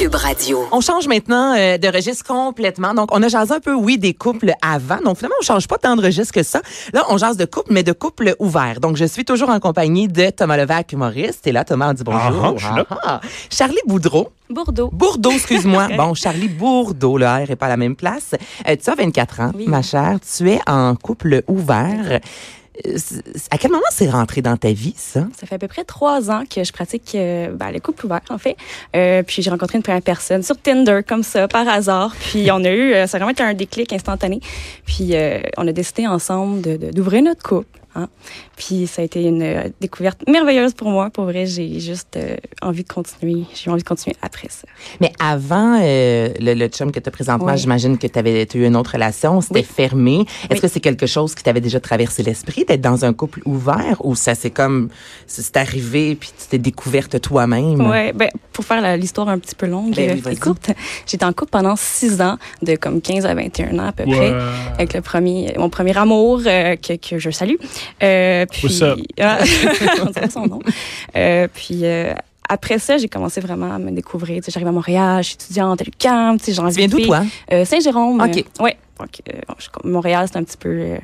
Cube Radio. On change maintenant euh, de registre complètement. Donc, on a jasé un peu, oui, des couples avant. Donc, finalement, on change pas tant de registre que ça. Là, on jase de couple, mais de couple ouvert. Donc, je suis toujours en compagnie de Thomas Levac, humoriste. Et là, Thomas, on dit bonjour. Ah, je suis là. Ah, ah. Charlie Boudreau. Bordeaux. Bourdeau, excuse-moi. bon, Charlie Bourdeau, le R est pas à la même place. Euh, tu as 24 ans, Oui. ma chère. Tu es en couple ouvert. À quel moment c'est rentré dans ta vie, ça? Ça fait à peu près trois ans que je pratique euh, ben, le couple ouvert, en fait. Euh, puis j'ai rencontré une première personne sur Tinder, comme ça, par hasard. Puis on a eu, euh, ça a vraiment été un déclic instantané. Puis on a décidé ensemble de- de- d'ouvrir notre couple. Hein. Puis ça a été une euh, découverte merveilleuse pour moi. Pour vrai, j'ai juste euh, envie de continuer. J'ai envie de continuer après ça. Mais avant euh, le, le chum que tu as présentement, Oui. j'imagine que tu avais eu une autre relation, c'était Oui. fermé. Est-ce Oui. que c'est quelque chose qui t'avait déjà traversé l'esprit d'être dans un couple ouvert ou ça c'est comme c'est arrivé puis tu t'es découverte toi-même? Ouais, ben, pour faire l'histoire un petit peu longue Ben oui, euh, et courte, j'étais en couple pendant six ans, de comme 15 à 21 ans à peu Ouais. près, avec le premier, mon premier amour euh, que, que je salue. Puis? Ah, son nom. Euh, puis euh, après ça, j'ai commencé vraiment à me découvrir. Tu sais, J'arrive à Montréal, je suis étudiante à l'UQAM, tu viens d'où toi? Euh, Saint-Jérôme. OK. euh, ouais. Donc, Montréal, c'est un petit peu... euh,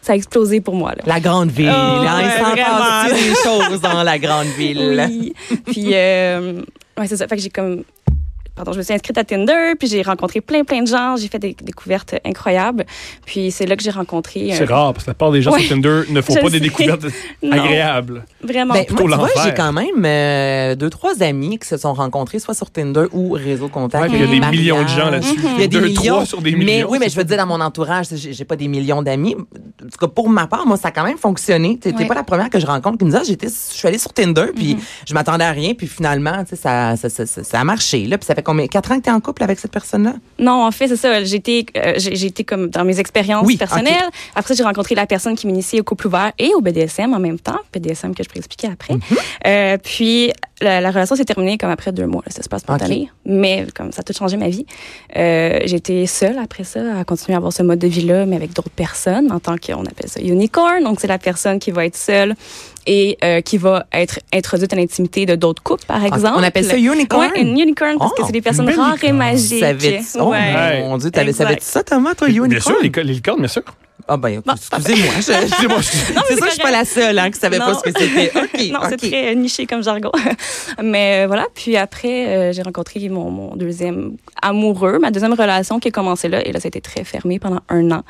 ça a explosé pour moi. Là. La grande ville. Oh, hein, il s'en passe des choses dans la grande ville? Oui. Puis, euh, ouais, c'est ça. Fait que j'ai comme. Pardon, je me suis inscrite à Tinder, puis j'ai rencontré plein, plein de gens. J'ai fait des découvertes incroyables. Puis c'est là que j'ai rencontré. C'est euh, rare, parce que la part des gens Ouais. sur Tinder ne font Je pas des découvertes Non. agréables. Vraiment. Ben, moi, tu vois, j'ai quand même euh, deux, trois amis qui se sont rencontrés soit sur Tinder ou Réseau Contact. Ouais, il y a des millions de gens là-dessus. Il y a des Deux, millions. trois sur des mais millions. oui, mais je veux dire, dans mon entourage, j'ai pas des millions d'amis. En tout cas, pour ma part, moi, ça a quand même fonctionné. Tu n'es Ouais. pas la première que je rencontre qui me dit, ah, j'étais, je suis allée sur Tinder, puis Mhm. je m'attendais à rien, puis finalement, ça, ça, ça, ça a marché. Là, puis ça fait combien, quatre ans que tu es en couple avec cette personne-là? Non, en fait, c'est ça. J'ai été, euh, été comme dans mes expériences Oui, personnelles. Après, j'ai rencontré la personne qui m'initie au couple ouvert et au BDSM en même temps. BDSM que je pourrais expliquer après. Mm-hmm. Euh, puis, la, la relation s'est terminée comme après deux mois. là. Ça se passe spontané. Mais comme ça a tout changé ma vie. Euh, été seule après ça à continuer à avoir ce mode de vie-là, mais avec d'autres personnes en tant qu'on appelle ça unicorn. Donc, c'est la personne qui va être seule et euh, qui va être introduite à l'intimité de d'autres couples, par exemple. Ah, On appelle ça unicorn? Ouais, une unicorn parce Oh, que c'est des personnes rares et magiques. Savais-tu? Oh, Ouais. mon Dieu, t'avais, ça, Thomas, toi, unicorn? Bien sûr, les, les licornes, bien sûr. Ah, ben, Bon, excusez-moi. je- c'est ça c'est que je suis pas la seule, hein, qui savait pas Non. ce que c'était. OK. non, c'est OK. très euh, niché comme jargon. Mais euh, voilà, puis après, euh, j'ai rencontré mon, mon deuxième amoureux, ma deuxième relation qui a commencé là. Et là, ça a été très fermé pendant un an.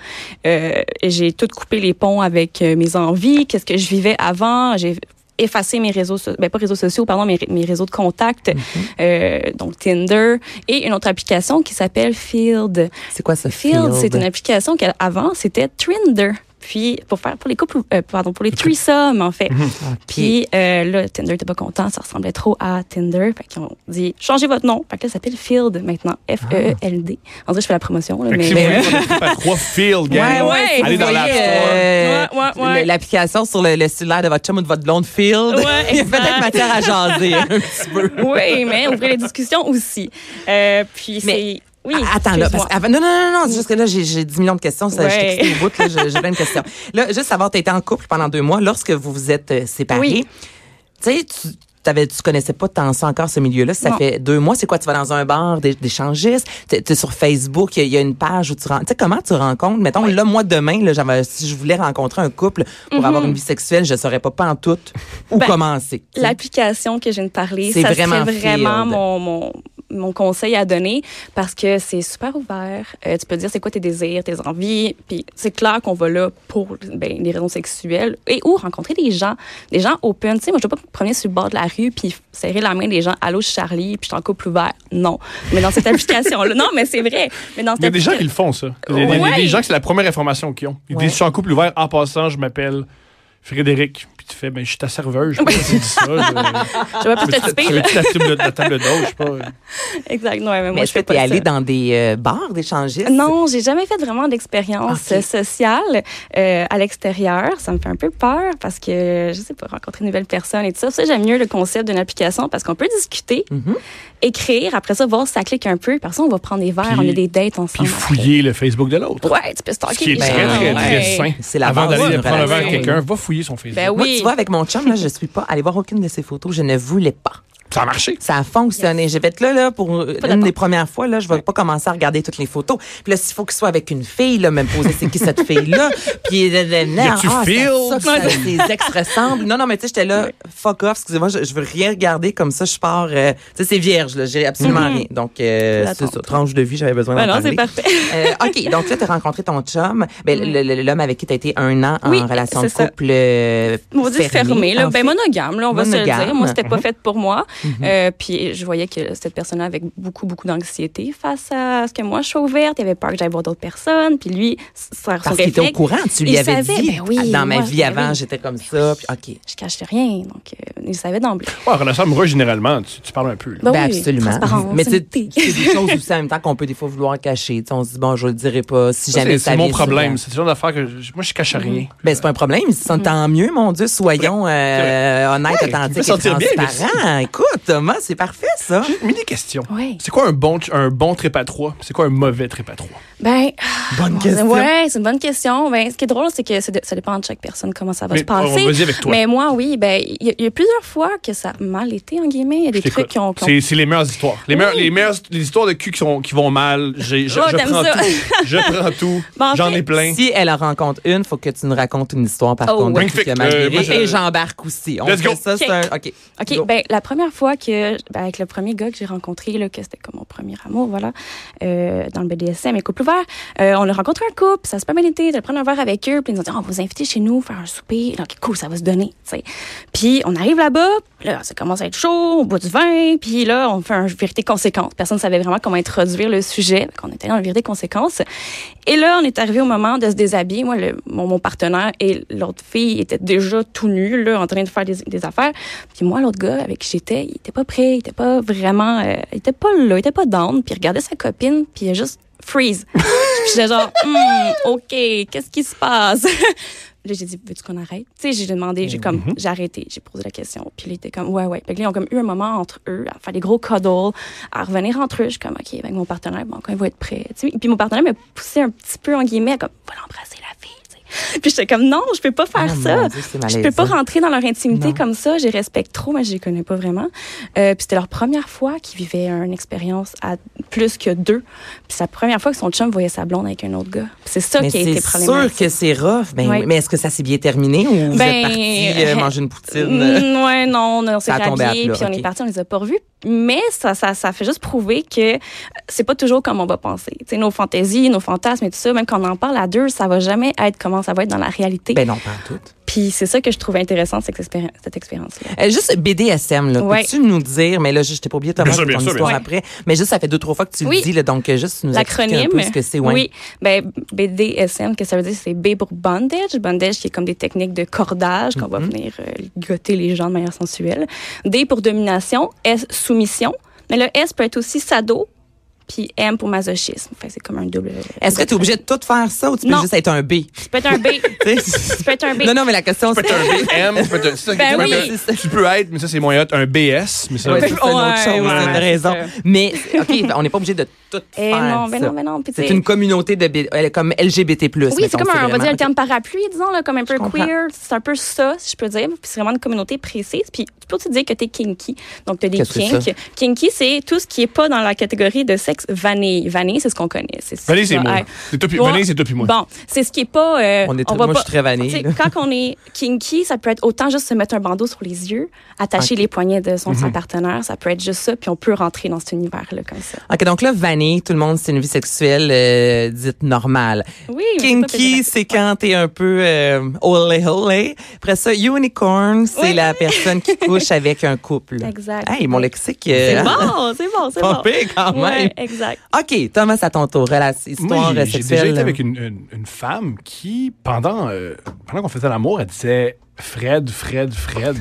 Euh, j'ai tout coupé les ponts avec euh, mes envies, qu'est-ce que je vivais avant. J'ai effacé mes réseaux, so- ben pas réseaux sociaux, pardon, mes, mes réseaux de contact, euh, donc Tinder, et une autre application qui s'appelle Field. C'est quoi ça, Field, c'est une application qu'avant, c'était Trinder. Puis, pour faire, pour les couples, euh, pardon, pour les threesomes, en fait. OK. Puis euh, là, Tinder était pas content, ça ressemblait trop à Tinder. Fait qu'ils ont dit changez votre nom. Fait que là, ça s'appelle Field maintenant, F-E-E-L-D. On dirait que je fais la promotion, là, Fait mais. si vous trois field, gang, Ouais, ouais, allez dans l'App euh, Ouais, ouais, L'application sur le, le cellulaire de votre chum ou de votre blonde Field. Ouais, Il y a peut-être matière à jaser un petit peu. oui, mais ouvrir les discussions aussi. Euh, puis c'est. Oui, Ah, Attends, là, parce qu'avant- non, non, non, non, c'est juste que là, j'ai j'ai 10 millions de questions, ça, je Ouais. au bout, là, j'ai plein de questions. Là, juste savoir, tu été en couple pendant deux mois, lorsque vous vous êtes euh, séparés, Oui. tu sais, tu t'avais, tu connaissais pas tant ça encore, ce milieu-là, ça Non. fait deux mois, c'est quoi, tu vas dans un bar d'é- d'échangistes, tu es sur Facebook, il y, a- il y a une page où tu rencontres, tu sais, comment tu rencontres, mettons, là, moi, demain, là, j'avais- si je voulais rencontrer un couple pour avoir une vie sexuelle, je saurais pas pas en tout où Mhm. Ben, commencer. L'application que je viens de parler, C'est ça vraiment serait vraiment mon, mon, mon conseil à donner parce que c'est super ouvert. Euh, tu peux dire c'est quoi tes désirs, tes envies, puis c'est clair qu'on va là pour ben, les raisons sexuelles et ou rencontrer des gens, des gens open. Tu sais, moi je dois pas me promener sur le bord de la rue puis serrer la main des gens. Allô, Charlie, puis je suis en couple ouvert. Non, mais dans cette application là, non, mais c'est vrai. Mais dans cette Il y a des gens qui le font, ça. Il y a des, Ouais. des gens que c'est la première information qu'ils ont. Ils Ouais. disent, je suis en couple ouvert, en passant, je m'appelle Frédéric. Puis tu fais, ben, je suis ta serveuse. Je sais pas si tu dis ça. Je... Vais plus te Tu là. veux-tu la table, la table d'eau, je sais pas? Exact. Non, mais moi, je fais pas allé dans des euh, bars d'échangistes? Non, j'ai jamais fait vraiment d'expérience sociale euh, à l'extérieur. Ça me fait un peu peur parce que, je sais pas, rencontrer une nouvelle personne et tout ça. Ça, j'aime mieux le concept d'une application parce qu'on peut discuter, Mhm. écrire, après ça, voir si ça clique un peu. Par ça, on va prendre des verres, Puis- on a des dates Puis ensemble. fouiller le Facebook de l'autre. Ouais, tu peux stalker Ce qui est les très, très, très ouais. sain. C'est la Avant d'aller prendre un verre avec relation. quelqu'un, va fouiller son Facebook. Ben Moi, oui. Tu vois, avec mon chum, là, je suis pas allée voir aucune de ses photos. Je ne voulais pas. Ça a marché. Ça a fonctionné. J'ai fait là, là, pour une des premières fois, là, je vais pas commencer à regarder toutes les photos. Puis là, s'il faut qu'il soit avec une fille, là, me poser c'est qui cette fille-là? Puis, là, là, a-tu ah, ça que ça- ses ex ressemblent. Non, non, mais tu sais, j'étais là, fuck off, excusez-moi, je, je veux rien regarder comme ça, je pars, euh, tu sais, c'est vierge, là, j'ai absolument Mhm. rien. Donc, euh, c'est ça, tranche de vie, j'avais besoin Ben d'en non, c'est parler. parfait. Euh, OK, donc là, tu as rencontré ton chum, ben, l'homme avec qui tu as été un an Oui, en relation de couple On va dire fermé, là. en Ben, monogame, là, on va se le dire. Moi, c'était pas fait pour moi. Mhm. Euh, puis je voyais que cette personne-là avait beaucoup, beaucoup d'anxiété face à ce que moi, je suis ouverte. Il avait peur que j'aille voir d'autres personnes. Puis lui, son Parce qu'il était au courant, tu lui avais savait, dit. ben oui, dans ma moi, vie ben avant, oui. j'étais comme ça. Puis, OK. je cachais rien. Donc, euh, il savait d'emblée. Ouais, en relation amoureuse, généralement, tu, tu parles un peu. là. Ben Ben, oui, absolument. Mais c'est des choses aussi en même temps qu'on peut des fois vouloir cacher. On se dit, bon, je le dirai pas si Ça, jamais c'est ça c'est mon problème. C'est le genre d'affaire que je- moi, je cache rien. Ben, c'est pas un problème. Ils se sentent tant mieux, mon Dieu. Soyons euh, honnêtes, authentiques et transparents. Écoute, Thomas, c'est parfait, ça. J'ai une mini question. Oui. C'est quoi un bon, un bon trip à trois? C'est quoi un mauvais trip à trois? Ben, Bonne Bon, question. Ouais, c'est une bonne question. Ben, ce qui est drôle, c'est que c'est de- ça dépend de chaque personne comment ça va Mais se passer. on avec toi. Mais moi, oui, ben, il y, a- il y a plusieurs fois que ça a mal été, en guillemets. Il y a des trucs qui ont. C'est les meilleures histoires. Les, meilleures, Oui. les meilleures les histoires de cul qui, sont, qui vont mal. Je, Oh, je prends ça. tout. Je prends tout. Bon, J'en ai plein. Si elle en rencontre une, faut que tu nous racontes une histoire, par Oh, contre, de ouais. tout ce qui a mal Magnifique. Euh, moi, je- Et j'embarque aussi. On Let's go. ça, c'est OK. un... OK. Ben, la première fois que, ben, avec le premier gars que j'ai rencontré, là, que c'était comme mon premier amour, voilà, euh, dans le BDSM et couple ouvert, euh, on a rencontré un couple, ça s'est pas bien été, de prendre un verre avec eux, puis ils nous ont dit, Ah, on va vous inviter chez nous, faire un souper. Donc, cool, ça va se donner, tu sais. Puis, on arrive là-bas, là, ça commence à être chaud, on boit du vin, puis là, on fait un vérité-conséquence. Personne ne savait vraiment comment introduire le sujet. On était dans la vérité-conséquence. Et là, on est arrivé au moment de se déshabiller. Moi, le, mon, mon partenaire et l'autre fille étaient déjà tout nus, là, en train de faire des, des affaires. Puis moi, l'autre gars avec qui j'étais, il était pas prêt, il était pas vraiment, euh, il était pas là, il était pas down. Puis il regardait sa copine, puis il a juste freeze. j'étais genre, Hmm, ok, qu'est-ce qui se passe? Là, j'ai dit, veux-tu qu'on arrête? Tu sais, j'ai demandé, j'ai comme, j'ai arrêté, j'ai posé la question. Puis là, il était comme, ouais, ouais. Puis là, ils ont comme eu un moment entre eux, à faire des gros cuddles, à revenir entre eux. Je suis comme, OK, avec mon partenaire, bon, quand il va être prêt. Tu sais, puis mon partenaire m'a poussé un petit peu, en guillemets, comme, va l'embrasser la. Puis j'étais comme, non, je peux pas faire Ah, ça. Dieu, c'est Je peux pas rentrer dans leur intimité Non. comme ça. Je les respecte trop, mais je les connais pas vraiment. Euh, puis c'était leur première fois qu'ils vivaient une expérience à plus que deux. Puis c'est la première fois que son chum voyait sa blonde avec un autre gars. C'est ça Mais qui a été c'est problématique. sûr que c'est rough. Ben, Oui. Mais est-ce que ça s'est bien terminé ou vous Ben, êtes partis euh, euh, manger une poutine? Mm, ouais, non, on s'est rhabillés, puis on est parti, on les a pas revus. Mais ça, ça, ça fait juste prouver que c'est pas toujours comme on va penser. Tu sais, nos fantaisies, nos fantasmes et tout ça, même quand on en parle à deux, ça va jamais être comment ça va être dans la réalité. Ben non, pas en tout. Puis c'est ça que je trouve intéressant, cette, expéri- cette expérience-là. Euh, juste BDSM, là. Ouais. Peux-tu nous dire, mais là, je t'ai pas oublié Thomas, Bien sûr, bien ton sûr, histoire bien après. Mais juste, ça fait deux, trois fois que tu Oui. le dis, là, donc euh, juste nous expliquer un L'acronyme, peu ce que c'est. Ouais. oui, ben BDSM, que ça veut dire, c'est B pour bondage. Bondage qui est comme des techniques de cordage qu'on va Mhm. venir euh, les gens de manière sensuelle. D pour domination, S soumission. Mais le S peut être aussi sado, puis M pour masochisme. Fait c'est comme un double. Est-ce que tu es obligé de tout faire ça ou tu peux Non. juste être un B? Tu peux être un B. Tu peux être un B. non, non, mais la question, Tu peux c'est. être un BM, tu peux être un- c'est Ben tu peux oui. être un- Tu peux être, mais ça, c'est moins hot, un BS. Mais ça, Ouais, c'est une autre chose, ouais, c'est raison. Mais, OK, on n'est pas obligé de tout Eh faire. non, ben ça. non, ben non. C'est une communauté de comme LGBT+. Oui, c'est comme un, on va vraiment- dire un terme parapluie, disons, là, comme un peu queer. C'est un peu ça, si je peux dire. Puis c'est vraiment une communauté précise. Puis tu peux aussi dire que tu es kinky. Donc, tu as des kinks. Kinky, c'est tout ce qui est pas dans la catégorie de sexe vanille. Vanille, c'est ce qu'on connaît. C'est Vanille, c'est moi. Vanille, c'est toi puis moi. Bon, c'est ce qui est pas. euh, On est on très- va moi, pas- je suis très vanille. Quand on est kinky, ça peut être autant juste se mettre un bandeau sur les yeux, attacher les poignets de son, Mhm. son partenaire. Ça peut être juste ça, puis on peut rentrer dans cet univers-là comme ça. OK, donc là, vanille, tout le monde, c'est une vie sexuelle euh, dite normale. Oui, c'est Kinky, c'est quand t'es un peu euh, olé olé. Après ça, unicorn, c'est Oui. la personne qui couche avec un couple. Exact. Hey, mon lexique. C'est euh, bon, c'est bon, c'est bon. quand même. Ouais, Exact. OK, Thomas, à ton tour. Rela- Histoire Moi, j'ai- déjà été avec une, une- une femme qui, pendant, euh, pendant qu'on faisait l'amour, elle disait Fred, Fred, Fred.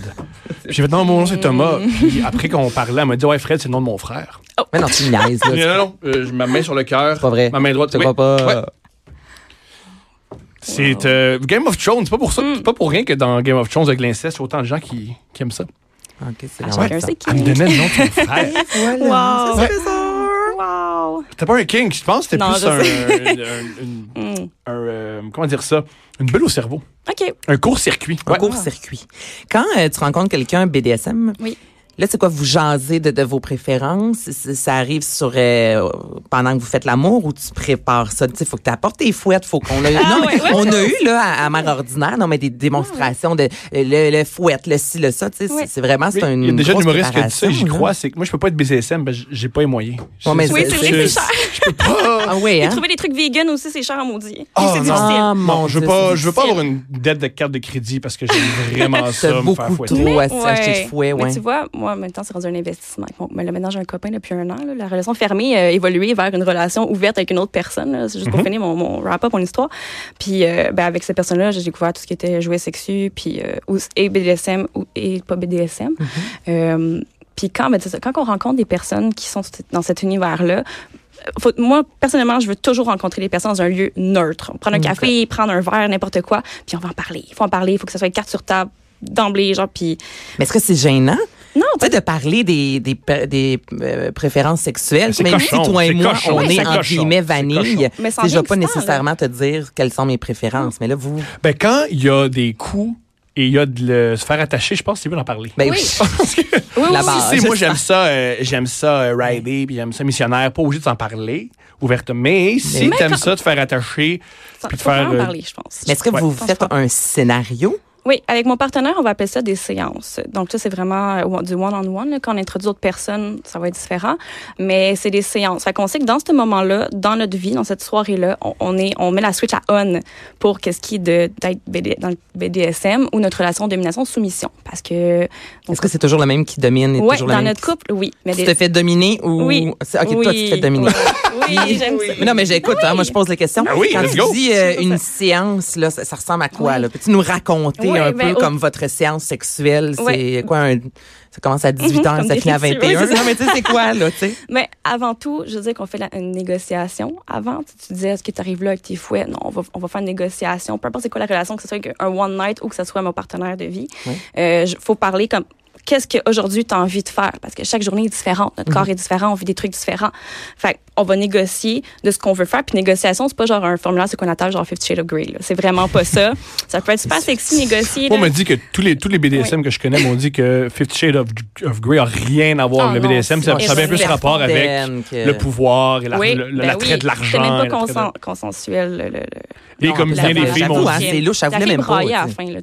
Puis J'ai fait non, mon nom c'est Thomas. Puis après qu'on parlait, elle m'a dit ouais, Fred, c'est le nom de mon frère. Mais non, tu me niaises, là. non, non, non, euh, je ma main sur le cœur. C'est pas vrai. Ma main droite. Oui. pas. Ouais. C'est euh, Game of Thrones. C'est pas pour ça, Mm. c'est pas pour rien que dans Game of Thrones avec l'inceste, il y a autant de gens qui, qui aiment ça. OK, c'est Ah, ça. sait qui. Elle me donnait le nom de son frère. Wow. Ouais. Wow. C'était pas un king, je pense. C'était Non, plus un, euh, comment dire ça, une bulle au cerveau, OK. un court-circuit. Un Ouais. court-circuit. Quand euh, tu rencontres quelqu'un BDSM, Oui. Là, c'est quoi, vous jasez de, de vos préférences? Ça arrive sur euh, pendant que vous faites l'amour ou tu prépares ça? Tu sais, faut que tu apportes tes fouettes, faut qu'on a eu. Ah, non, mais ouais, on a eu, là, à, à Mère Ordinaire, non, mais des démonstrations de le, le fouette, le ci, le ça, tu sais, c'est- Ouais. c'est vraiment, c'est une Il y a déjà un grosse humoriste qui a dit ça et j'y crois. C'est que moi, je peux pas être BCSM, ben, j'ai pas les moyens. Ouais, mais Oui, c'est- vrai que c'est cher. Je peux pas. Ah oui, hein? trouver des trucs vegan aussi, c'est cher à maudit. Puis Ah, c'est difficile. Ah, je veux pas, je veux pas avoir une dette de carte de crédit parce que j'aime vraiment ça, me faire beaucoup fouetter. trop à Ouais. acheter de fouet, ouais. Tu vois, moi, maintenant, c'est rendu un investissement. Mais là, maintenant, j'ai un copain depuis un an. là. La relation fermée a évolué vers une relation ouverte avec une autre personne. C'est juste pour Mhm. finir mon, mon wrap-up, mon histoire. Puis, euh, ben, avec cette personne-là, j'ai découvert tout ce qui était jouets sexus, puis euh, et BDSM ou, et pas BDSM. Mhm. Euh, puis quand, ben, quand on rencontre des personnes qui sont dans cet univers-là, faut- moi, personnellement, je veux toujours rencontrer les personnes dans un lieu neutre. Prendre un Ok. café, prendre un verre, n'importe quoi, puis on va en parler. Il faut en parler, il faut que ça soit carte sur table d'emblée, genre, puis... Mais est-ce que c'est gênant? Non, Tu sais, de parler des, des, des euh, préférences sexuelles, C'est même cochon, si toi et c'est moi, cochon, on c'est est entre cochon, guillemets c'est vanille. Mais je vais rien pas nécessairement te dire quelles sont mes préférences. Mais là, vous... Ben, quand il y a des coups et il y a de le- se faire attacher, je pense que c'est mieux d'en parler. Ben, Oui. Parce que, Oui, La oui, base. tu sais, moi, j'aime ça, euh, j'aime ça euh, rider, puis j'aime ça missionnaire, pas obligé de s'en parler ouvertement. Mais si Mais t'aimes quand- ça, te faire attacher, puis de faut faire, vraiment euh, parler, je pense. Mais est-ce que Ouais. vous faites un scénario? Oui, avec mon partenaire, on va appeler ça des séances. Donc ça, c'est vraiment euh, du one-on-one. Quand on introduit d'autres personnes, ça va être différent. Mais c'est des séances. Fait qu'on sait que dans ce moment-là, dans notre vie, dans cette soirée-là, on, on est, on met la switch à on pour qu'est-ce qui est de, d'être BD dans le BDSM ou notre relation domination-soumission. Parce que... Est-ce que c'est toujours le même qui domine? et Ouais, toujours le dans même notre couple, oui. Mais Tu te fais dominer ou... Oui. OK, oui, toi, tu te fais dominer. Oui, oui, j'aime ça. Mais non, mais j'écoute, hein, moi je pose les questions. Ben oui, Quand let's tu go. dis euh, une séance, là, ça, ça ressemble à quoi? Oui. Là? Peux-tu nous raconter? Oui, un ben, peu au- comme votre séance sexuelle? C'est quoi un... Ça commence à 18 Mhm, ans, comme ça finit à rituels. 21. Oui, c'est ça. non, mais tu sais, c'est quoi, là, tu sais? Mais avant tout, je veux dire qu'on fait la- une négociation. Avant, tu, disais, est-ce que tu arrives là avec tes fouets? Non, on va, on va faire une négociation. Peu importe c'est quoi la relation, que ce soit avec un one night ou que ce soit mon partenaire de vie. Oui. Euh, faut parler comme, qu'est-ce qu'aujourd'hui tu as envie de faire? Parce que chaque journée est différente. Notre corps est différent, on vit des trucs différents. Fait on va négocier de ce qu'on veut faire. Puis négociation, c'est pas genre un formulaire sur qu'on attache genre Fifty Shades of Grey. C'est vraiment pas ça. Ça peut être super sexy négocier. Moi, on m'a dit que tous les, tous les BDSM que je connais m'ont dit que Fifty Shades of, of Grey a rien à voir Ah avec le non, BDSM. Ça, c'est ça a bien plus rapport avec que- le pouvoir et la- oui, le- ben l'attrait oui. de l'argent. C'est même pas de- consensuel. le- le- le- Et Non, comme bien des la- filles m'ont dit. c'est louche, ça La voulait même pas.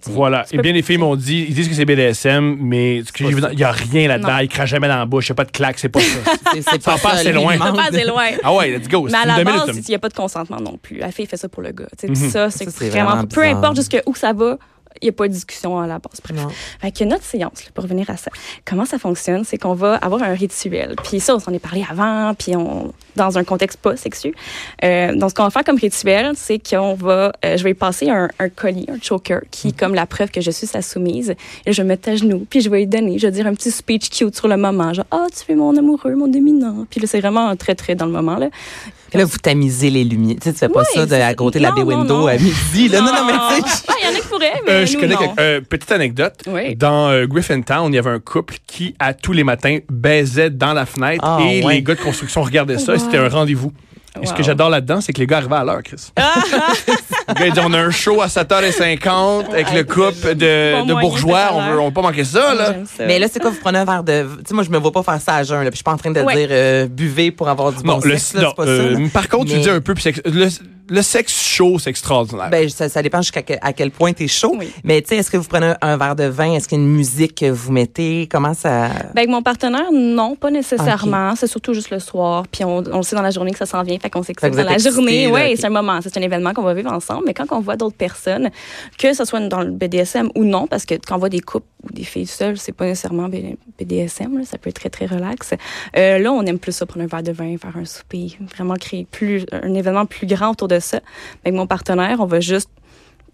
Voilà. Et bien des filles m'ont dit, ils disent que c'est BDSM, mais il n'y a rien là-dedans. Non. Ils crachent jamais dans la bouche. Il n'y a pas de claque, c'est pas ça. C'est- pas passe assez loin. il Ça passe de- loin. ah ouais, let's go. Mais à la base, minutes. il n'y a pas de consentement non plus. La fille fait ça pour le gars. Mhm. Ça, c'est Ça, c'est vraiment, vraiment peu importe jusque où ça va, il n'y a pas de discussion à la base. Bref. Non. Fait que notre séance, là, pour revenir à ça, comment ça fonctionne, c'est qu'on va avoir un rituel. Puis ça, on s'en est parlé avant, puis on, dans un contexte pas sexu. Euh, donc, ce qu'on va faire comme rituel, c'est qu'on va, euh, je vais passer un, un collier, un choker, qui est comme la preuve que je suis sa soumise. Et je vais me mettre à genoux, puis je vais lui donner, je vais dire un petit speech cute sur le moment, genre, ah, tu es mon amoureux, mon dominant. Puis là, c'est vraiment très, très dans le moment, là. Là, vous tamisez les lumières. Tu sais, tu fais pas Ouais, ça de, à côté de la Non, bay non, window non. à midi. Là. Non, non, mais tu sais. Ah, il y en a qui pourraient, mais Euh, je nous, connais non. euh, petite anecdote. Oui. Dans euh, Griffintown, il y avait un couple qui, à tous les matins, baisait dans la fenêtre Ah, et ouais. les gars de construction regardaient ça et Wow. c'était un rendez-vous. Et ce que j'adore là-dedans, c'est que les gars arrivaient à l'heure, Chris. le gars, il dit on a un show à 7h50 avec le couple de, bourgeois. On veut, on veut pas manquer ça, là. Ça. Mais là, c'est quoi, vous prenez un verre de. Tu sais, moi, je me vois pas faire ça à jeun, là. Puis je suis pas en train de Ouais. dire euh, buvez pour avoir du bon Non, le, sexe, là, non, c'est pas euh, ça. là. par contre, tu dis un peu sex- le- le sexe chaud, c'est extraordinaire. Ben, ça, ça dépend jusqu'à quel, à quel point t'es chaud. Oui. Mais tu sais, est-ce que vous prenez un, un verre de vin? Est-ce qu'il y a une musique que vous mettez? Comment ça... Ben, avec mon partenaire, non, pas nécessairement. C'est surtout juste le soir. Puis on, on le sait dans la journée que ça s'en vient. Fait qu'on sait que Fait c'est que vous dans la êtes excités, journée. Oui, c'est un moment. C'est un événement qu'on va vivre ensemble. Mais quand on voit d'autres personnes, que ce soit dans le BDSM ou non, parce que quand on voit des couples ou des filles seules, c'est pas nécessairement BDSM. là. ça peut être très, très relax. Euh, là, on aime plus ça, prendre un verre de vin, faire un souper, vraiment créer plus, un événement plus grand autour de Avec mon partenaire, on va juste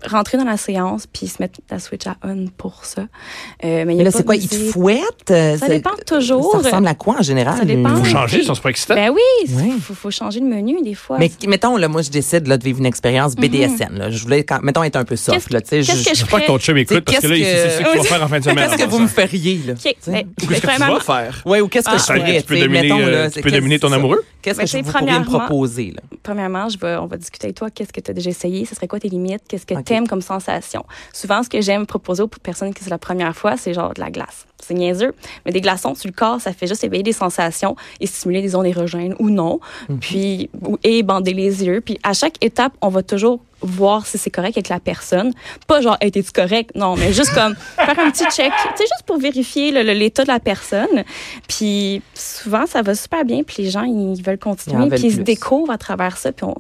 rentrer dans la séance puis se mettre la switch à on pour ça. Euh, mais il y Mais a là, pas c'est de quoi? Ils te fouettent? Euh, Ça c'est- dépend toujours. Ça ressemble à quoi en général? Ça dépend. Faut changer, ça, c'est pas excitant. Ben oui, il Oui. faut, faut changer le menu des fois. Mais mettons, là, moi, je décide là, de vivre une expérience BDSM. là. Je voulais, quand, mettons, être un peu soft. Qu'est-ce- Là, tu je- que je J'espère que ton chum écoute, parce que là, il qu'est-ce sait c'est ce que- qu'il va faire en fin de semaine. Qu'est-ce que vous me feriez, là? Tu? Ben, Ou qu'est-ce que tu vas faire? Ouais, ou qu'est-ce que Ah, je ferais? tu peux tu dominer, euh, tu dominer ton qu'est-ce- amoureux? Qu'est-ce Ben, que tu vous pourriez me proposer? Là? Premièrement, je vais, on va discuter avec toi. Qu'est-ce que tu as déjà essayé? Ce serait quoi tes limites? Qu'est-ce que Aimes comme sensation? Souvent, ce que j'aime proposer aux personnes qui c'est la première fois, c'est genre de la glace. C'est niaiseux. Mais des glaçons sur le corps, ça fait juste éveiller des sensations et stimuler des zones érogènes ou non. Mhm. Puis, et bander les yeux. Puis, à chaque étape, on va toujours voir si c'est correct avec la personne. Pas genre, hey, t'es-tu correct? Non, mais juste comme faire un petit check. Tu sais, juste pour vérifier l'état de la personne. Puis, souvent, ça va super bien. Puis, les gens, ils veulent Ils en continuer. veulent Puis, ils se découvrent à travers ça. Puis, on,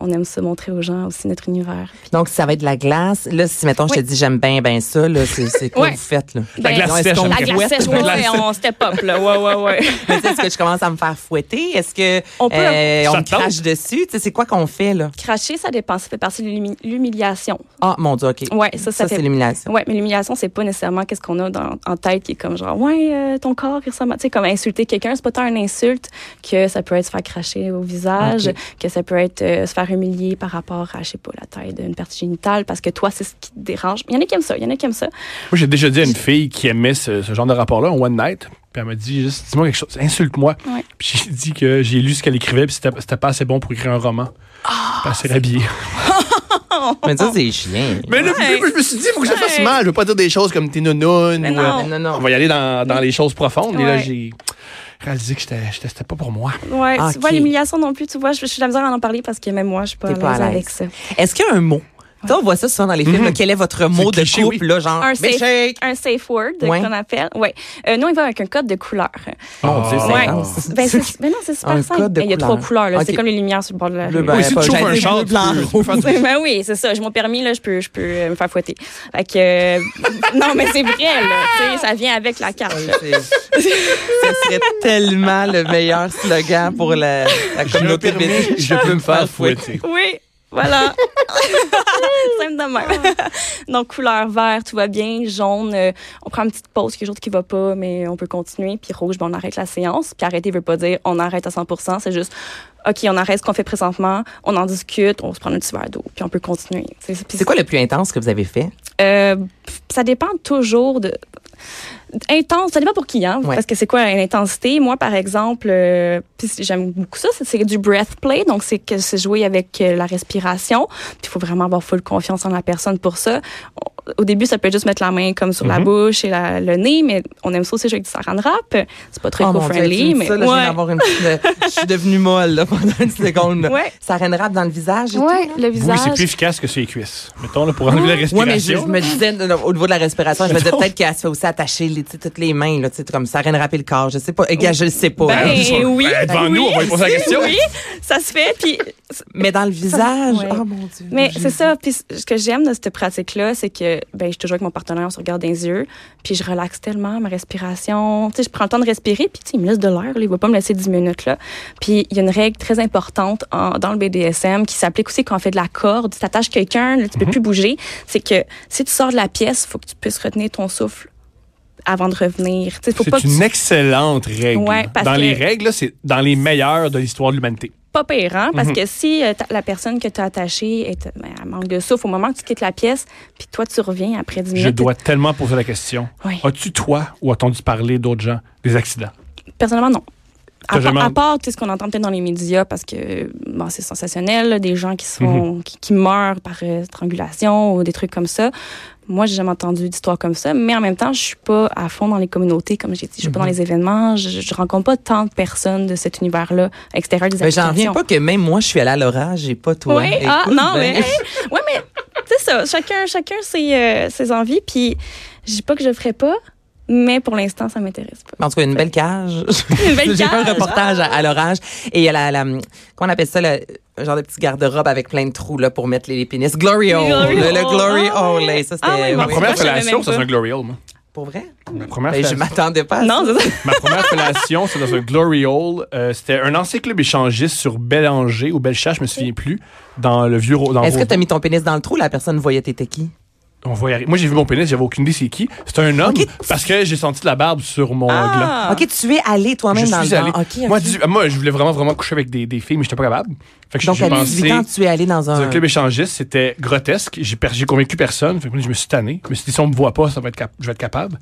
on aime se montrer aux gens aussi notre univers. Puis, Donc, ça va être de la glace. Là, si, mettons, je te dis j'aime bien, bien ça, là, c'est quoi Ouais. vous faites, là? La Ben, glace non, est-ce sèche. Hein, la sèche, ouais, on step up, là. Ouais, ouais, ouais. Mais tu sais, Est-ce que je commence à me faire fouetter? Est-ce que On peut- euh, on me crache dessus? Tu sais, c'est quoi qu'on fait, là? Cracher, ça dépend. Ça fait partie de l'humi- l'humiliation. Ah, mon Dieu, OK. Ouais, ça, ça, Ça, fait. c'est l'élimination. Ouais, mais l'humiliation, c'est pas nécessairement qu'est-ce qu'on a dans, en tête qui est comme genre, ouais, euh, ton corps, il ressemble à. Tu sais, comme insulter quelqu'un, c'est pas tant une insulte que ça peut être se faire cracher au visage, que ça peut être euh, se faire humilier par rapport à, je sais pas, la taille d'une partie génitale parce que toi, c'est ce qui te dérange. Il y en a qui aiment ça, il y en a qui aiment ça. Moi, j'ai déjà dit à une fille qui aimait ce, ce genre de rapport-là, en one night, puis elle m'a dit juste, dis-moi quelque chose, insulte-moi. Ouais. Puis j'ai dit que j'ai lu ce qu'elle écrivait, puis c'était c'était pas assez bon pour écrire un roman. Ah! Puis elle s'est rhabillée. Mais ça, c'est chiant. Mais là, Ouais. je me suis dit, il faut que je fasse Ouais. mal. Je veux pas dire des choses comme t'es nounoune. Mais ou, non. euh, non, non. On va y aller dans, dans les choses profondes. Et là, j'ai réalisé que j'étais- j'étais- c'était pas pour moi. Ouais, Ah, tu vois, ok. l'humiliation non plus, tu vois, je, je suis la misère à en parler parce que même moi, je suis pas, pas à l'aise à l'aise. avec ça. Est-ce qu'il y a un mot? Tu sais, on voit ça souvent dans les films. là. Quel est votre mot de cliché, couple, oui. là, genre Un safe, milkshake? un safe word Ouais. qu'on appelle. Ouais. Euh, nous, on y va avec un code de couleur. Dieu, c'est Ouais. Ben, c'est, ben non, c'est super Un simple. code de Il y a couleur. trois couleurs. Là. C'est comme les lumières sur le bord de la rue. ben, Oui, si pas- tu un char, blanc, ben oui, c'est ça. J'ai mon permis, là, je peux, je peux euh, me faire fouetter. Fait que, euh, non, mais c'est vrai, là. Ça vient avec la carte. Ce serait tellement le meilleur slogan pour la, communauté je peux me faire fouetter. Oui, voilà. Simple de même. Donc, couleur vert, tout va bien. Jaune, euh, on prend une petite pause, quelque chose qui va pas, mais on peut continuer. Puis rouge, ben, on arrête la séance. Puis arrêter veut pas dire on arrête à 100% c'est juste OK, on arrête ce qu'on fait présentement, on en discute, on se prend un petit verre d'eau, puis on peut continuer. C'est quoi le plus intense que vous avez fait? euh, ça dépend toujours de intense, ça dépend pour qui, hein, Ouais. parce que c'est quoi l'intensité. Moi, par exemple, euh, j'aime beaucoup ça, c'est- du breath play, donc c'est que c'est jouer avec euh, la respiration. Il faut vraiment avoir full confiance en la personne pour ça. Au début, ça peut être juste mettre la main comme sur la Mhm. bouche et la- le nez, mais on aime ça aussi jouer avec du saran wrap. C'est pas très Oh, dis mais ça, là, je ouais. d'avoir une petite- Je suis devenue molle là, pendant une seconde. Ouais. Ça rap dans le visage et Ouais, le Oui, visage. c'est plus efficace que sur les cuisses. Mettons, là, pour enlever la respiration. Ouais, mais je, je me disais, au niveau de la respiration, je me disais peut-être qu'elle se fait aussi attacher les, toutes les mains, là, tu sais, comme ça, rapper le corps. Je sais pas. Gars, je le sais pas. Ben, là. oui. Ben, devant nous, on va lui poser la question. Oui, ça se fait. Puis Mais dans le visage, Ouais. oh mon Dieu. Mais c'est ça. Puis ce que j'aime de cette pratique-là, c'est que ben, je suis toujours avec mon partenaire, on se regarde dans les yeux, puis je relaxe tellement ma respiration. Tu sais, je prends le temps de respirer, puis tu sais, il me laisse de l'air. Il va pas me laisser 10 minutes là. Puis il y a une règle très importante en- dans le BDSM qui s'applique aussi quand on fait de la corde. Tu t'attaches quelqu'un, tu peux plus bouger. C'est que si tu sors de la pièce, il faut que tu puisses retenir ton souffle avant de revenir. C'est une tu- excellente règle. Ouais, parce dans que- les règles, c'est dans les meilleures de l'histoire de l'humanité. Pas pire, hein? Mhm. Parce que si euh, la personne que tu as attachée est, ben, elle manque de souffle au moment que tu quittes la pièce, puis toi, tu reviens après 10 minutes. Je dois tellement poser la question. Oui. As-tu, toi, ou as-tu parlé d'autres gens, des accidents? Personnellement, non. À, jamais- part- à part ce qu'on entend peut-être dans les médias parce que bon, c'est sensationnel, là, des gens qui sont qui, qui meurent par euh, strangulation ou des trucs comme ça. Moi, j'ai jamais entendu d'histoire comme ça, mais en même temps, je suis pas à fond dans les communautés, comme j'ai dit, je suis pas dans les événements, je, je rencontre pas tant de personnes de cet univers-là extérieur des Ben, j'en applications. reviens pas que même moi, je suis allée à l'orage, j'ai pas toi. Oui, ah, Écoute, non, ben, mais, ouais, mais c'est ça. Chacun, chacun ses, euh, ses envies. Puis, je dis pas que je le ferais pas, mais pour l'instant, ça m'intéresse pas. En tout cas, une belle cage. Une belle J'ai fait un cage. reportage à, à l'orage. Et il y a la, la, comment on appelle ça, le un genre de petit garde-robe avec plein de trous là, pour mettre les, les pénis. Glory hole. Le, glory Ah, hole. ça, c'était. Ah, ouais, Ma oui. première même c'est un Glory Hole, moi. Pour vrai? Ma première, Ben, je m'attendais pas à Non, ça. c'est ça. ma première fellation, c'est dans un Glory Hole. Euh, C'était un ancien club échangiste sur Bélanger ou Bellechasse, je me souviens plus, dans le vieux... Est-ce que Rosemont. t'as mis ton pénis dans le trou? La personne voyait t'étais qui? On va y arriver. Moi, j'ai vu mon pénis, j'avais aucune idée c'est qui. C'est un homme parce que j'ai senti de la barbe sur mon gland. Ah. OK, tu es allé toi-même Je dans suis le allé. banc. OK, Moi, moi, je voulais vraiment, vraiment coucher avec des, des filles, mais j'étais pas capable. Fait que Donc, j'ai à pensé 18 ans, tu es allé dans un... un club échangiste, c'était grotesque. J'ai per- j'ai convaincu personne. Fait que moi, je me suis tanné. Je me suis dit, si on me voit pas, ça va être cap- je vais être capable.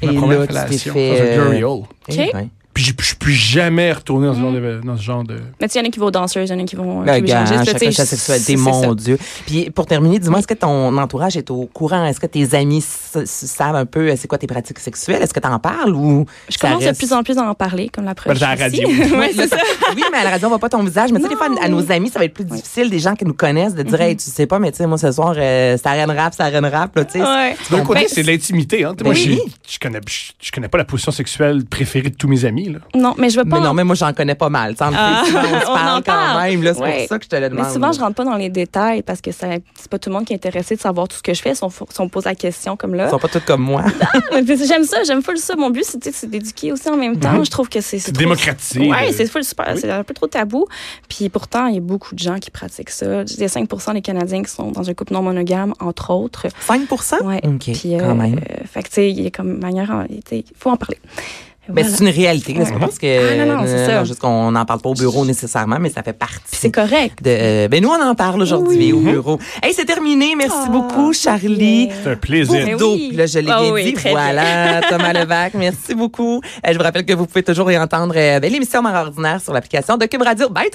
Et Ma là, première fellation, fait, dans un Ben. Puis j'ai- je suis plus jamais retourné dans ce genre de... Dans ce genre de... Mais tu sais, il y en a qui vont aux danseuses, il y en a qui vont. euh, Le club gars, chacun sa sexualité, mon ça. Dieu. Puis pour terminer, dis-moi, est-ce que ton entourage est au courant? Est-ce que tes amis savent un peu euh, c'est quoi tes pratiques sexuelles? Est-ce que tu en parles ou Je ça commence de plus en plus à en parler, comme la preuve. Ben, à la radio. ouais, ça. Oui, mais à la radio, on voit pas ton visage. Mais tu sais, des fois, à nos amis, ça va être plus difficile, des gens qui nous connaissent, de dire, Mm-hmm. hey, tu sais pas, mais tu sais, moi, ce soir, euh, c'est arène rap, c'est arène rap, là, tu sais. Ouais. D'un côté, Ben, c'est de l'intimité. Hein. Moi, Ben je, oui. je connais, je, je connais pas la position sexuelle préférée de tous mes amis. Là. Non, mais je veux pas. Mais en- non, mais moi, j'en connais pas mal. Ah, on se on en parle quand même. C'est Ouais. pour ça que je te le demande. Mais souvent, je rentre pas dans les détails parce que c'est pas tout le monde qui est intéressé de savoir tout ce que je fais. Si on, si on pose la question comme là. Ils sont pas tous comme moi. Mais j'aime ça, j'aime full ça. Mon but, c'est d'éduquer aussi en même temps. Je trouve que c'est C'est trop-. Ouais, c'est full super. Oui. C'est un peu trop tabou. Puis pourtant, il y a beaucoup de gens qui pratiquent ça. Il y a 5 des Canadiens qui sont dans un couple non monogame, entre autres. 5 Ouais. OK, Puis, quand euh, même. euh, fait que, tu sais, il y a comme manière. Il faut en parler. Mais Voilà. c'est une réalité. C'est pas parce que Ah, non, non, c'est ça. juste qu'on n'en parle pas au bureau nécessairement, mais ça fait partie. c'est correct. De, euh, ben nous, on en parle aujourd'hui Oui. au bureau. Hey, c'est terminé. Merci Ah, beaucoup, Charlie. C'est un plaisir. Bordeaux. oui. Puis Là, je l'ai Ah bien oui, dit. Voilà, Thomas Levac. Merci beaucoup. Euh, je vous rappelle que vous pouvez toujours y entendre euh, ben, l'émission Mère ordinaire sur l'application de Cube Radio. Bye